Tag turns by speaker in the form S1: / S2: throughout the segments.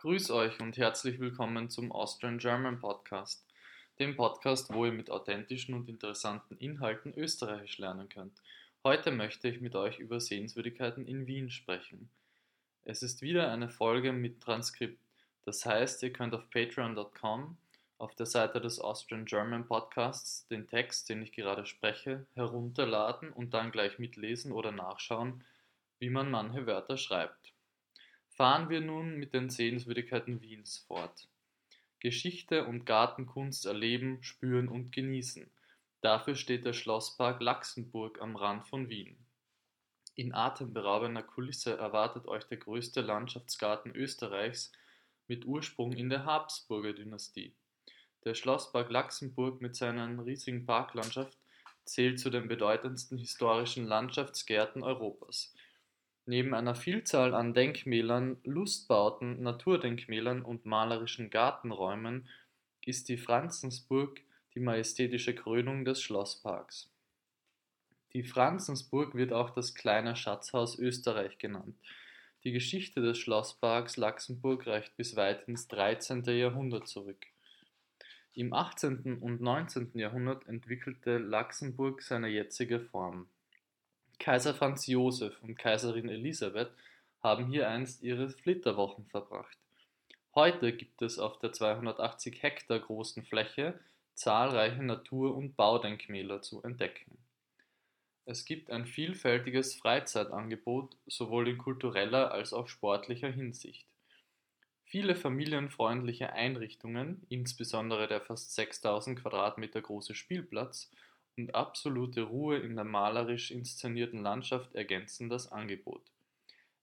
S1: Grüß euch und herzlich willkommen zum Austrian German Podcast, dem Podcast, wo ihr mit authentischen und interessanten Inhalten Österreichisch lernen könnt. Heute möchte ich mit euch über Sehenswürdigkeiten in Wien sprechen. Es ist wieder eine Folge mit Transkript. Das heißt, ihr könnt auf patreon.com auf der Seite des Austrian German Podcasts den Text, den ich gerade spreche, herunterladen und dann gleich mitlesen oder nachschauen, wie man manche Wörter schreibt. Fahren wir nun mit den Sehenswürdigkeiten Wiens fort. Geschichte und Gartenkunst erleben, spüren und genießen. Dafür steht der Schlosspark Laxenburg am Rand von Wien. In atemberaubender Kulisse erwartet euch der größte Landschaftsgarten Österreichs mit Ursprung in der Habsburger Dynastie. Der Schlosspark Laxenburg mit seiner riesigen Parklandschaft zählt zu den bedeutendsten historischen Landschaftsgärten Europas. Neben einer Vielzahl an Denkmälern, Lustbauten, Naturdenkmälern und malerischen Gartenräumen ist die Franzensburg die majestätische Krönung des Schlossparks. Die Franzensburg wird auch das kleine Schatzhaus Österreich genannt. Die Geschichte des Schlossparks Laxenburg reicht bis weit ins 13. Jahrhundert zurück. Im 18. und 19. Jahrhundert entwickelte Laxenburg seine jetzige Form. Kaiser Franz Josef und Kaiserin Elisabeth haben hier einst ihre Flitterwochen verbracht. Heute gibt es auf der 280 Hektar großen Fläche zahlreiche Natur- und Baudenkmäler zu entdecken. Es gibt ein vielfältiges Freizeitangebot sowohl in kultureller als auch sportlicher Hinsicht. Viele familienfreundliche Einrichtungen, insbesondere der fast 6000 Quadratmeter große Spielplatz und absolute Ruhe in der malerisch inszenierten Landschaft ergänzen das Angebot.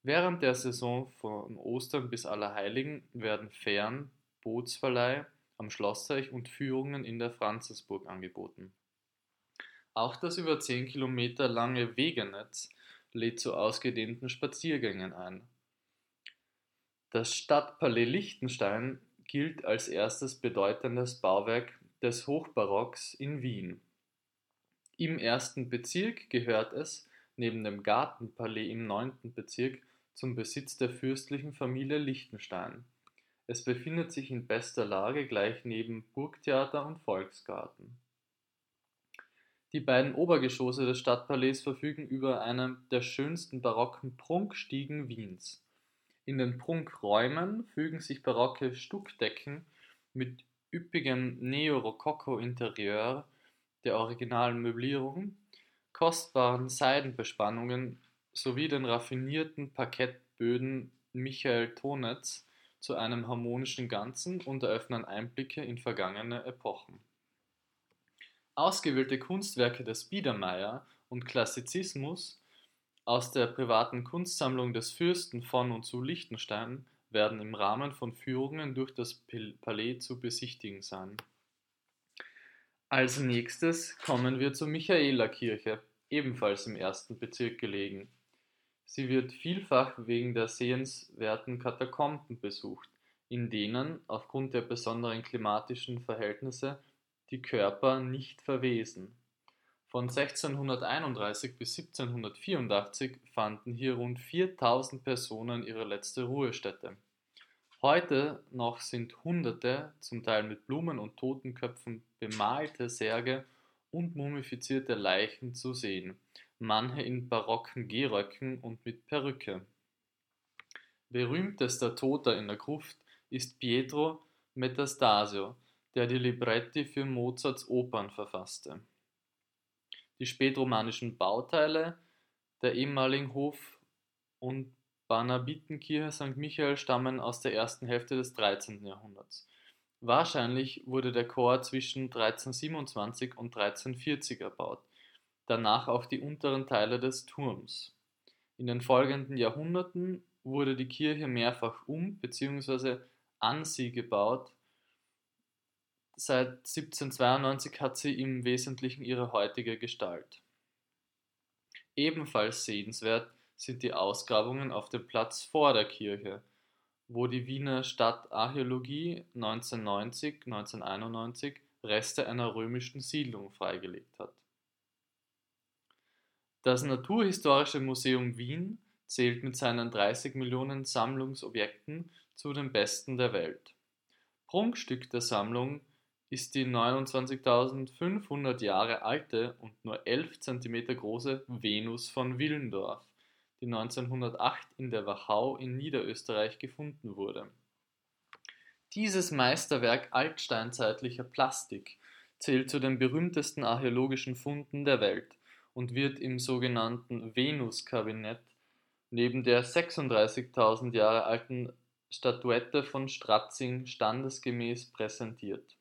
S1: Während der Saison von Ostern bis Allerheiligen werden Fähren, Bootsverleih am Schlossteich und Führungen in der Franzisburg angeboten. Auch das über 10 Kilometer lange Wegenetz lädt zu ausgedehnten Spaziergängen ein. Das Stadtpalais Liechtenstein gilt als erstes bedeutendes Bauwerk des Hochbarocks in Wien. Im ersten Bezirk gehört es, neben dem Gartenpalais im neunten Bezirk, zum Besitz der fürstlichen Familie Liechtenstein. Es befindet sich in bester Lage gleich neben Burgtheater und Volksgarten. Die beiden Obergeschosse des Stadtpalais verfügen über eine der schönsten barocken Prunkstiegen Wiens. In den Prunkräumen fügen sich barocke Stuckdecken mit üppigem Neorokoko-Interieur der originalen Möblierung, kostbaren Seidenbespannungen sowie den raffinierten Parkettböden Michael Tonetz zu einem harmonischen Ganzen und eröffnen Einblicke in vergangene Epochen. Ausgewählte Kunstwerke des Biedermeier und Klassizismus aus der privaten Kunstsammlung des Fürsten von und zu Liechtenstein werden im Rahmen von Führungen durch das Palais zu besichtigen sein. Als nächstes kommen wir zur Michaelerkirche, ebenfalls im ersten Bezirk gelegen. Sie wird vielfach wegen der sehenswerten Katakomben besucht, in denen, aufgrund der besonderen klimatischen Verhältnisse, die Körper nicht verwesen. Von 1631 bis 1784 fanden hier rund 4000 Personen ihre letzte Ruhestätte. Heute noch sind hunderte, zum Teil mit Blumen und Totenköpfen bemalte Särge und mumifizierte Leichen zu sehen, manche in barocken Gehröcken und mit Perücke. Berühmtester Toter in der Gruft ist Pietro Metastasio, der die Libretti für Mozarts Opern verfasste. Die spätromanischen Bauteile der ehemaligen Hof- und Barnabitenkirche St. Michael stammen aus der ersten Hälfte des 13. Jahrhunderts. Wahrscheinlich wurde der Chor zwischen 1327 und 1340 erbaut, danach auch die unteren Teile des Turms. In den folgenden Jahrhunderten wurde die Kirche mehrfach um bzw. an sie gebaut. Seit 1792 hat sie im Wesentlichen ihre heutige Gestalt. Ebenfalls sehenswert sind die Ausgrabungen auf dem Platz vor der Kirche, wo die Wiener Stadtarchäologie 1990/1991 Reste einer römischen Siedlung freigelegt hat. Das Naturhistorische Museum Wien zählt mit seinen 30 Millionen Sammlungsobjekten zu den besten der Welt. Prunkstück der Sammlung ist die 29.500 Jahre alte und nur 11 cm große Venus von Willendorf, die 1908 in der Wachau in Niederösterreich gefunden wurde. Dieses Meisterwerk altsteinzeitlicher Plastik zählt zu den berühmtesten archäologischen Funden der Welt und wird im sogenannten Venus-Kabinett neben der 36.000 Jahre alten Statuette von Stratzing standesgemäß präsentiert.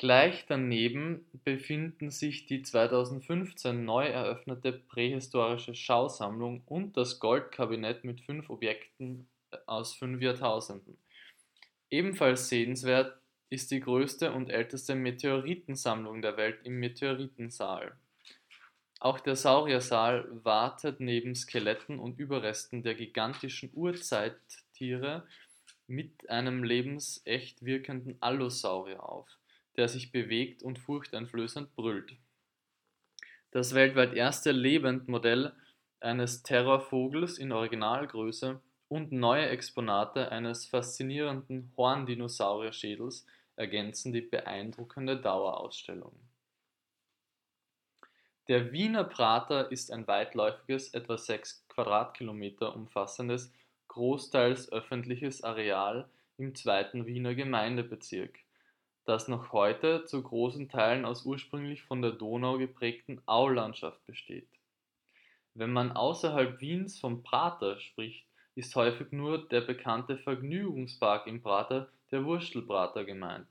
S1: Gleich daneben befinden sich die 2015 neu eröffnete prähistorische Schausammlung und das Goldkabinett mit fünf Objekten aus fünf Jahrtausenden. Ebenfalls sehenswert ist die größte und älteste Meteoritensammlung der Welt im Meteoritensaal. Auch der Sauriersaal wartet neben Skeletten und Überresten der gigantischen Urzeittiere mit einem lebensecht wirkenden Allosaurier auf der sich bewegt und furchteinflößend brüllt. Das weltweit erste Lebendmodell eines Terrorvogels in Originalgröße und neue Exponate eines faszinierenden Horndinosaurierschädels ergänzen die beeindruckende Dauerausstellung. Der Wiener Prater ist ein weitläufiges, etwa 6 Quadratkilometer umfassendes, großteils öffentliches Areal im zweiten Wiener Gemeindebezirk das noch heute zu großen Teilen aus ursprünglich von der Donau geprägten Aulandschaft besteht. Wenn man außerhalb Wiens vom Prater spricht, ist häufig nur der bekannte Vergnügungspark im Prater, der Wurstelprater, gemeint.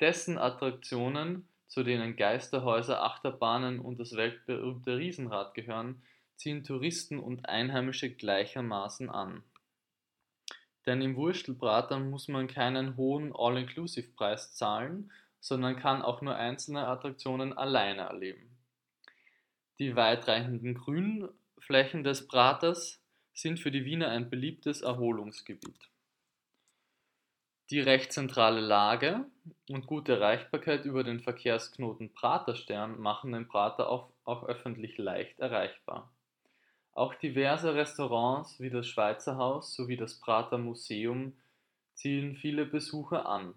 S1: Dessen Attraktionen, zu denen Geisterhäuser, Achterbahnen und das weltberühmte Riesenrad gehören, ziehen Touristen und Einheimische gleichermaßen an. Denn im Wurstelbrater muss man keinen hohen All-Inclusive-Preis zahlen, sondern kann auch nur einzelne Attraktionen alleine erleben. Die weitreichenden Grünflächen des Praters sind für die Wiener ein beliebtes Erholungsgebiet. Die recht zentrale Lage und gute Erreichbarkeit über den Verkehrsknoten Praterstern machen den Prater auch, auch öffentlich leicht erreichbar. Auch diverse Restaurants wie das Schweizer Haus sowie das Prater Museum ziehen viele Besucher an.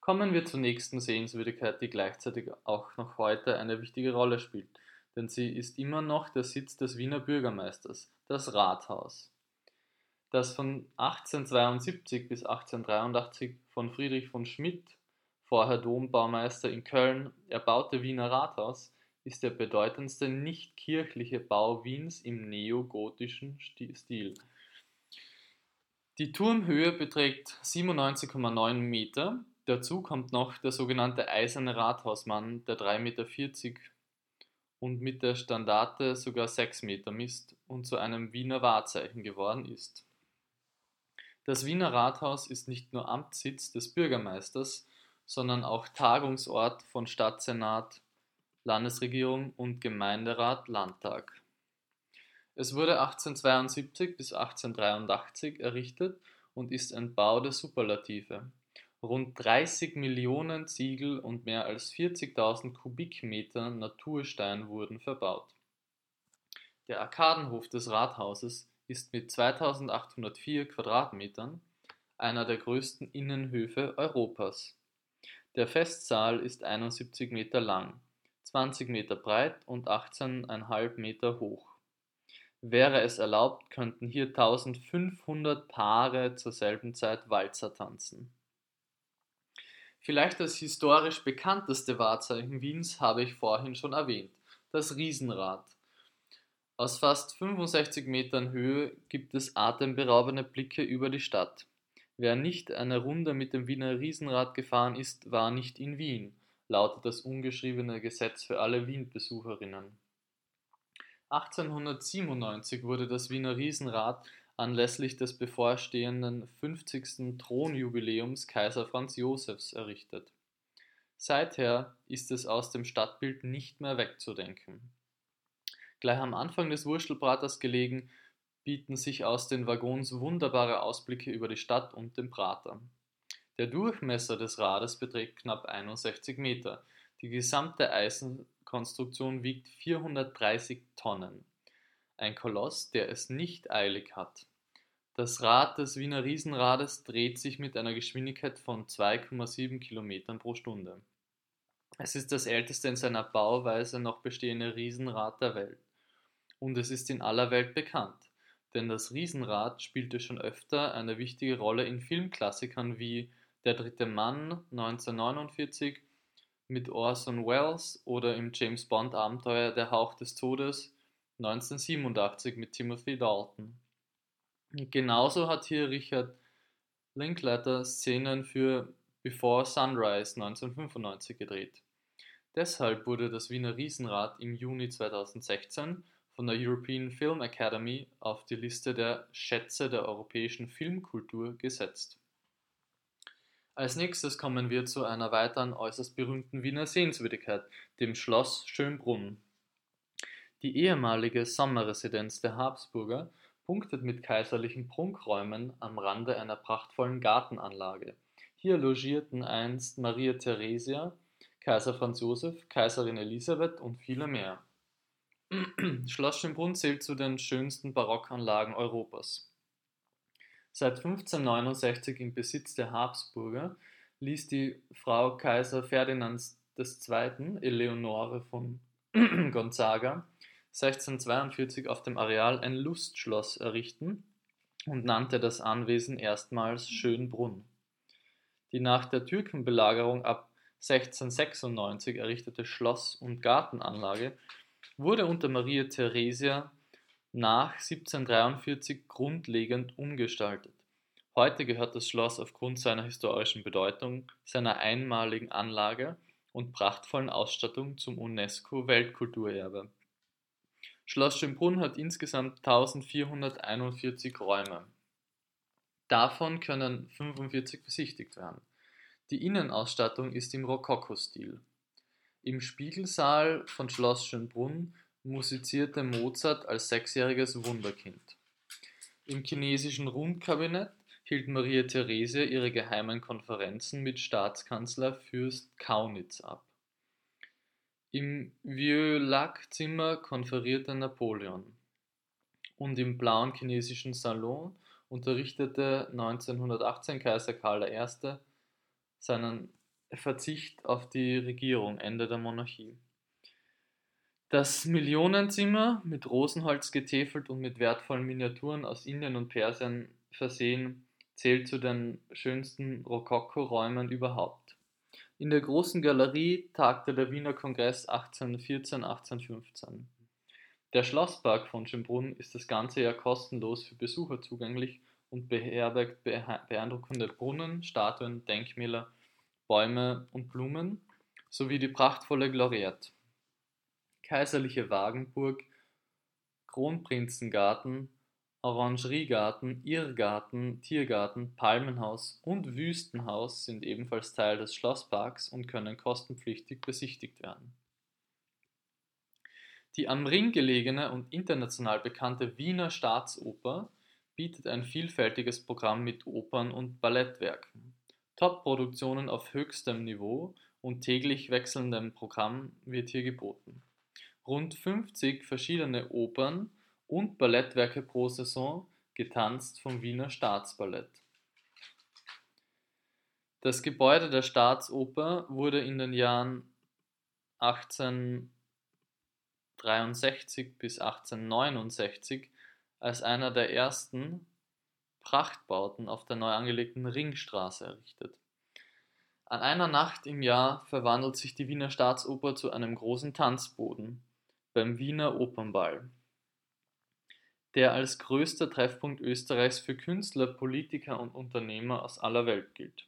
S1: Kommen wir zur nächsten Sehenswürdigkeit, die gleichzeitig auch noch heute eine wichtige Rolle spielt, denn sie ist immer noch der Sitz des Wiener Bürgermeisters, das Rathaus. Das von 1872 bis 1883 von Friedrich von Schmidt, vorher Dombaumeister in Köln, erbaute Wiener Rathaus ist der bedeutendste nicht-kirchliche Bau Wiens im neogotischen Stil. Die Turmhöhe beträgt 97,9 Meter. Dazu kommt noch der sogenannte Eiserne Rathausmann, der 3,40 Meter und mit der Standarte sogar 6 Meter misst und zu einem Wiener Wahrzeichen geworden ist. Das Wiener Rathaus ist nicht nur Amtssitz des Bürgermeisters, sondern auch Tagungsort von Stadtsenat, Landesregierung und Gemeinderat Landtag. Es wurde 1872 bis 1883 errichtet und ist ein Bau der Superlative. Rund 30 Millionen Ziegel und mehr als 40.000 Kubikmeter Naturstein wurden verbaut. Der Arkadenhof des Rathauses ist mit 2804 Quadratmetern einer der größten Innenhöfe Europas. Der Festsaal ist 71 Meter lang 20 Meter breit und 18,5 Meter hoch. Wäre es erlaubt, könnten hier 1500 Paare zur selben Zeit Walzer tanzen. Vielleicht das historisch bekannteste Wahrzeichen Wiens habe ich vorhin schon erwähnt, das Riesenrad. Aus fast 65 Metern Höhe gibt es atemberaubende Blicke über die Stadt. Wer nicht eine Runde mit dem Wiener Riesenrad gefahren ist, war nicht in Wien lautet das ungeschriebene Gesetz für alle Wien-Besucherinnen. 1897 wurde das Wiener Riesenrad anlässlich des bevorstehenden 50. Thronjubiläums Kaiser Franz Josefs errichtet. Seither ist es aus dem Stadtbild nicht mehr wegzudenken. Gleich am Anfang des Wurstelbraters gelegen, bieten sich aus den Waggons wunderbare Ausblicke über die Stadt und den Prater. Der Durchmesser des Rades beträgt knapp 61 Meter. Die gesamte Eisenkonstruktion wiegt 430 Tonnen. ein Koloss, der es nicht eilig hat. Das Rad des Wiener Riesenrades dreht sich mit einer Geschwindigkeit von 2,7 Kilometern pro Stunde. Es ist das älteste in seiner Bauweise noch bestehende Riesenrad der Welt. Und es ist in aller Welt bekannt, denn das Riesenrad spielte schon öfter eine wichtige Rolle in Filmklassikern wie Der dritte Mann 1949 mit Orson Welles oder im James Bond Abenteuer Der Hauch des Todes 1987 mit Timothy Dalton. Genauso hat hier Richard Linklater Szenen für Before Sunrise 1995 gedreht. Deshalb wurde das Wiener Riesenrad im Juni 2016 von der European Film Academy auf die Liste der Schätze der europäischen Filmkultur gesetzt. Als nächstes kommen wir zu einer weiteren äußerst berühmten Wiener Sehenswürdigkeit, dem Schloss Schönbrunn. Die ehemalige Sommerresidenz der Habsburger punktet mit kaiserlichen Prunkräumen am Rande einer prachtvollen Gartenanlage. Hier logierten einst Maria Theresia, Kaiser Franz Josef, Kaiserin Elisabeth und viele mehr. Schloss Schönbrunn zählt zu den schönsten Barockanlagen Europas. Seit 1569 im Besitz der Habsburger ließ die Frau Kaiser Ferdinands II. Eleonore von Gonzaga 1642 auf dem Areal ein Lustschloss errichten und nannte das Anwesen erstmals Schönbrunn. Die nach der Türkenbelagerung ab 1696 errichtete Schloss- und Gartenanlage wurde unter Maria Theresia nach 1743 grundlegend umgestaltet. Heute gehört das Schloss aufgrund seiner historischen Bedeutung, seiner einmaligen Anlage und prachtvollen Ausstattung zum UNESCO-Weltkulturerbe. Schloss Schönbrunn hat insgesamt 1441 Räume. Davon können 45 besichtigt werden. Die Innenausstattung ist im Rokoko-Stil. Im Spiegelsaal von Schloss Schönbrunn musizierte Mozart als sechsjähriges Wunderkind. Im chinesischen Rundkabinett hielt Maria Theresia ihre geheimen Konferenzen mit Staatskanzler Fürst Kaunitz ab. Im Vieux-Lac-Zimmer konferierte Napoleon. Und im Blauen Chinesischen Salon unterrichtete 1918 Kaiser Karl I. seinen Verzicht auf die Regierung, Ende der Monarchie. Das Millionenzimmer, mit Rosenholz getäfelt und mit wertvollen Miniaturen aus Indien und Persien versehen, zählt zu den schönsten Rokoko-Räumen überhaupt. In der Großen Galerie tagte der Wiener Kongress 1814-1815. Der Schlosspark von Schönbrunn ist das ganze Jahr kostenlos für Besucher zugänglich und beherbergt beeindruckende Brunnen, Statuen, Denkmäler, Bäume und Blumen sowie die prachtvolle Gloriette. Kaiserliche Wagenburg, Kronprinzengarten Orangeriegarten, Irrgarten, Tiergarten, Palmenhaus und Wüstenhaus sind ebenfalls Teil des Schlossparks und können kostenpflichtig besichtigt werden. Die am Ring gelegene und international bekannte Wiener Staatsoper bietet ein vielfältiges Programm mit Opern und Ballettwerken. Top-Produktionen auf höchstem Niveau und täglich wechselndem Programm wird hier geboten. Rund 50 verschiedene Opern und Ballettwerke pro Saison, getanzt vom Wiener Staatsballett. Das Gebäude der Staatsoper wurde in den Jahren 1863 bis 1869 als einer der ersten Prachtbauten auf der neu angelegten Ringstraße errichtet. An einer Nacht im Jahr verwandelt sich die Wiener Staatsoper zu einem großen Tanzboden beim Wiener Opernball der als größter Treffpunkt Österreichs für Künstler, Politiker und Unternehmer aus aller Welt gilt.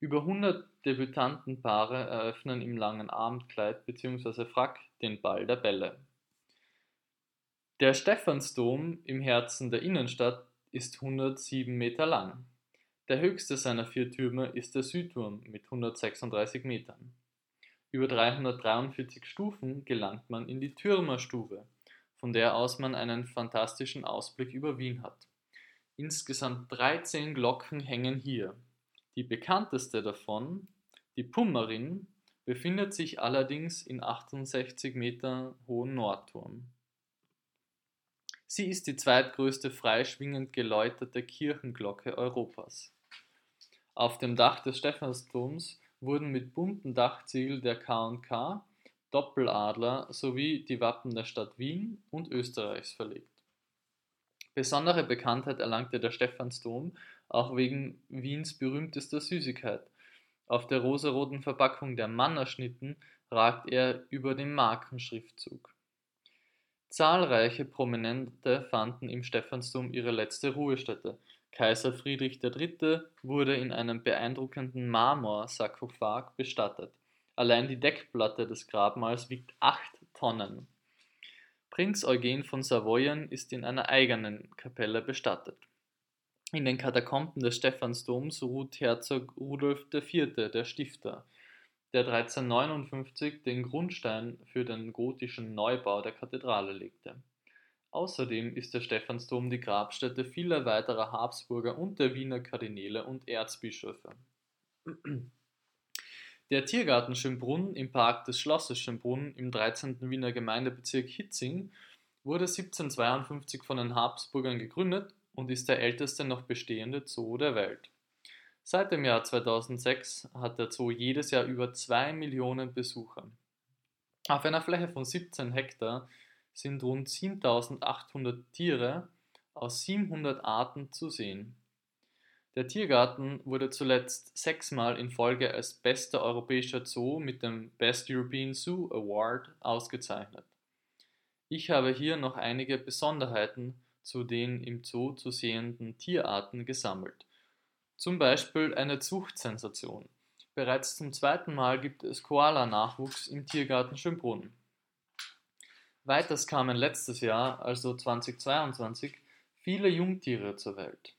S1: Über 100 Debütantenpaare eröffnen im langen Abendkleid bzw. Frack den Ball der Bälle. Der Stephansdom im Herzen der Innenstadt ist 107 Meter lang. Der höchste seiner vier Türme ist der Südturm mit 136 Metern. Über 343 Stufen gelangt man in die Türmerstube, von der aus man einen fantastischen Ausblick über Wien hat. Insgesamt 13 Glocken hängen hier. Die bekannteste davon, die Pummerin, befindet sich allerdings in 68 Meter hohen Nordturm. Sie ist die zweitgrößte freischwingend geläuterte Kirchenglocke Europas. Auf dem Dach des Stephansdoms wurden mit bunten Dachziegeln der K&K, Doppeladler sowie die Wappen der Stadt Wien und Österreichs verlegt. Besondere Bekanntheit erlangte der Stephansdom auch wegen Wiens berühmtester Süßigkeit. Auf der rosaroten Verpackung der Mannerschnitten ragt er über dem Markenschriftzug. Zahlreiche Prominente fanden im Stephansdom ihre letzte Ruhestätte. Kaiser Friedrich III. wurde in einem beeindruckenden Marmorsarkophag bestattet. Allein die Deckplatte des Grabmals wiegt acht Tonnen. Prinz Eugen von Savoyen ist in einer eigenen Kapelle bestattet. In den Katakomben des Stephansdoms ruht Herzog Rudolf IV., der Stifter, der 1359 den Grundstein für den gotischen Neubau der Kathedrale legte. Außerdem ist der Stephansdom die Grabstätte vieler weiterer Habsburger und der Wiener Kardinäle und Erzbischöfe. Der Tiergarten Schönbrunn im Park des Schlosses Schönbrunn im 13. Wiener Gemeindebezirk Hitzing wurde 1752 von den Habsburgern gegründet und ist der älteste noch bestehende Zoo der Welt. Seit dem Jahr 2006 hat der Zoo jedes Jahr über 2 Millionen Besucher. Auf einer Fläche von 17 Hektar sind rund 7800 Tiere aus 700 Arten zu sehen. Der Tiergarten wurde zuletzt sechsmal in Folge als bester europäischer Zoo mit dem Best European Zoo Award ausgezeichnet. Ich habe hier noch einige Besonderheiten zu den im Zoo zu sehenden Tierarten gesammelt. Zum Beispiel eine Zuchtsensation. Bereits zum zweiten Mal gibt es Koala-Nachwuchs im Tiergarten Schönbrunn. Weiters kamen letztes Jahr, also 2022, viele Jungtiere zur Welt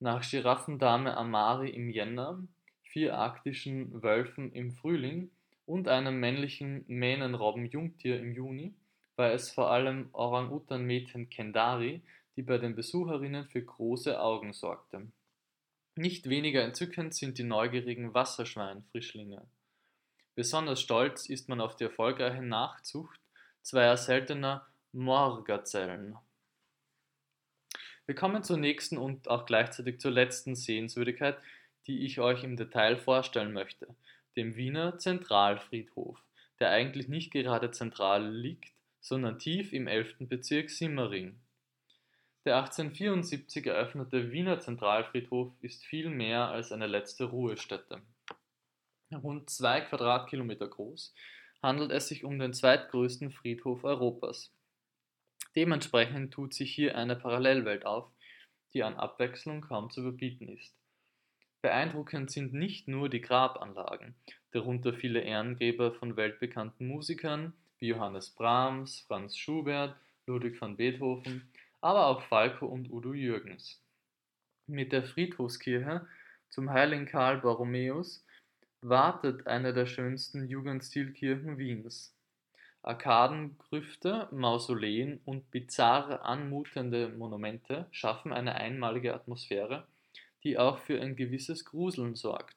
S1: nach Giraffendame Amari im Jänner, vier arktischen Wölfen im Frühling und einem männlichen Mähnenrobben-Jungtier im Juni war es vor allem Orang-Utan-Mädchen Kendari, die bei den Besucherinnen für große Augen sorgte. Nicht weniger entzückend sind die neugierigen Wasserschwein-Frischlinge. Besonders stolz ist man auf die erfolgreiche Nachzucht zweier seltener Moorgazellen. Wir kommen zur nächsten und auch gleichzeitig zur letzten Sehenswürdigkeit, die ich euch im Detail vorstellen möchte, dem Wiener Zentralfriedhof, der eigentlich nicht gerade zentral liegt, sondern tief im 11. Bezirk Simmering. Der 1874 eröffnete Wiener Zentralfriedhof ist viel mehr als eine letzte Ruhestätte. Rund zwei Quadratkilometer groß handelt es sich um den zweitgrößten Friedhof Europas. Dementsprechend tut sich hier eine Parallelwelt auf, die an Abwechslung kaum zu überbieten ist. Beeindruckend sind nicht nur die Grabanlagen, darunter viele Ehrengräber von weltbekannten Musikern wie Johannes Brahms, Franz Schubert, Ludwig van Beethoven, aber auch Falco und Udo Jürgens. Mit der Friedhofskirche zum heiligen Karl Borromäus wartet eine der schönsten Jugendstilkirchen Wiens. Arkadengrüfte, Mausoleen und bizarr anmutende Monumente schaffen eine einmalige Atmosphäre, die auch für ein gewisses Gruseln sorgt.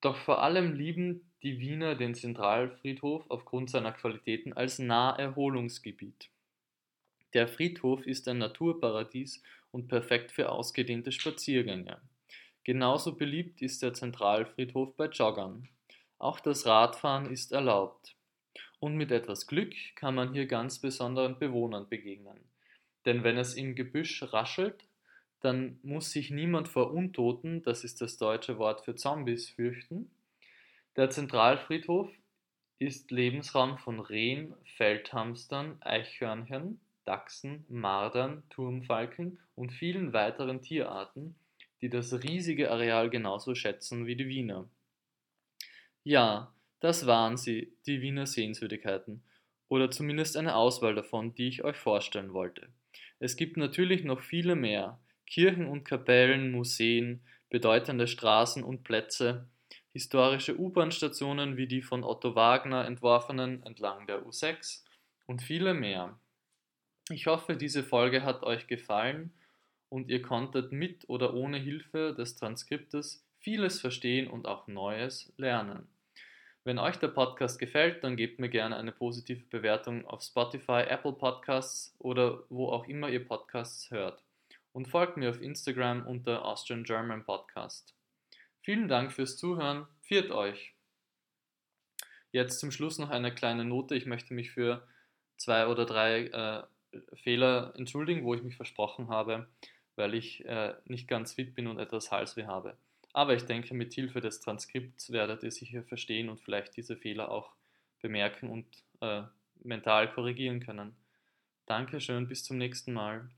S1: Doch vor allem lieben die Wiener den Zentralfriedhof aufgrund seiner Qualitäten als Naherholungsgebiet. Der Friedhof ist ein Naturparadies und perfekt für ausgedehnte Spaziergänge. Genauso beliebt ist der Zentralfriedhof bei Joggern. Auch das Radfahren ist erlaubt. Und mit etwas Glück kann man hier ganz besonderen Bewohnern begegnen. Denn wenn es im Gebüsch raschelt, dann muss sich niemand vor Untoten, das ist das deutsche Wort für Zombies, fürchten. Der Zentralfriedhof ist Lebensraum von Rehen, Feldhamstern, Eichhörnchen, Dachsen, Mardern, Turmfalken und vielen weiteren Tierarten, die das riesige Areal genauso schätzen wie die Wiener. Ja, das waren sie, die Wiener Sehenswürdigkeiten, oder zumindest eine Auswahl davon, die ich euch vorstellen wollte. Es gibt natürlich noch viele mehr, Kirchen und Kapellen, Museen, bedeutende Straßen und Plätze, historische U-Bahn-Stationen wie die von Otto Wagner entworfenen entlang der U6 und viele mehr. Ich hoffe, diese Folge hat euch gefallen und ihr konntet mit oder ohne Hilfe des Transkriptes vieles verstehen und auch Neues lernen. Wenn euch der Podcast gefällt, dann gebt mir gerne eine positive Bewertung auf Spotify, Apple Podcasts oder wo auch immer ihr Podcasts hört. Und folgt mir auf Instagram unter Austrian German Podcast. Vielen Dank fürs Zuhören. Viert euch! Jetzt zum Schluss noch eine kleine Note. Ich möchte mich für zwei oder drei äh, Fehler entschuldigen, wo ich mich versprochen habe, weil ich äh, nicht ganz fit bin und etwas Halsweh habe. Aber ich denke, mit Hilfe des Transkripts werdet ihr sicher verstehen und vielleicht diese Fehler auch bemerken und äh, mental korrigieren können. Dankeschön, bis zum nächsten Mal.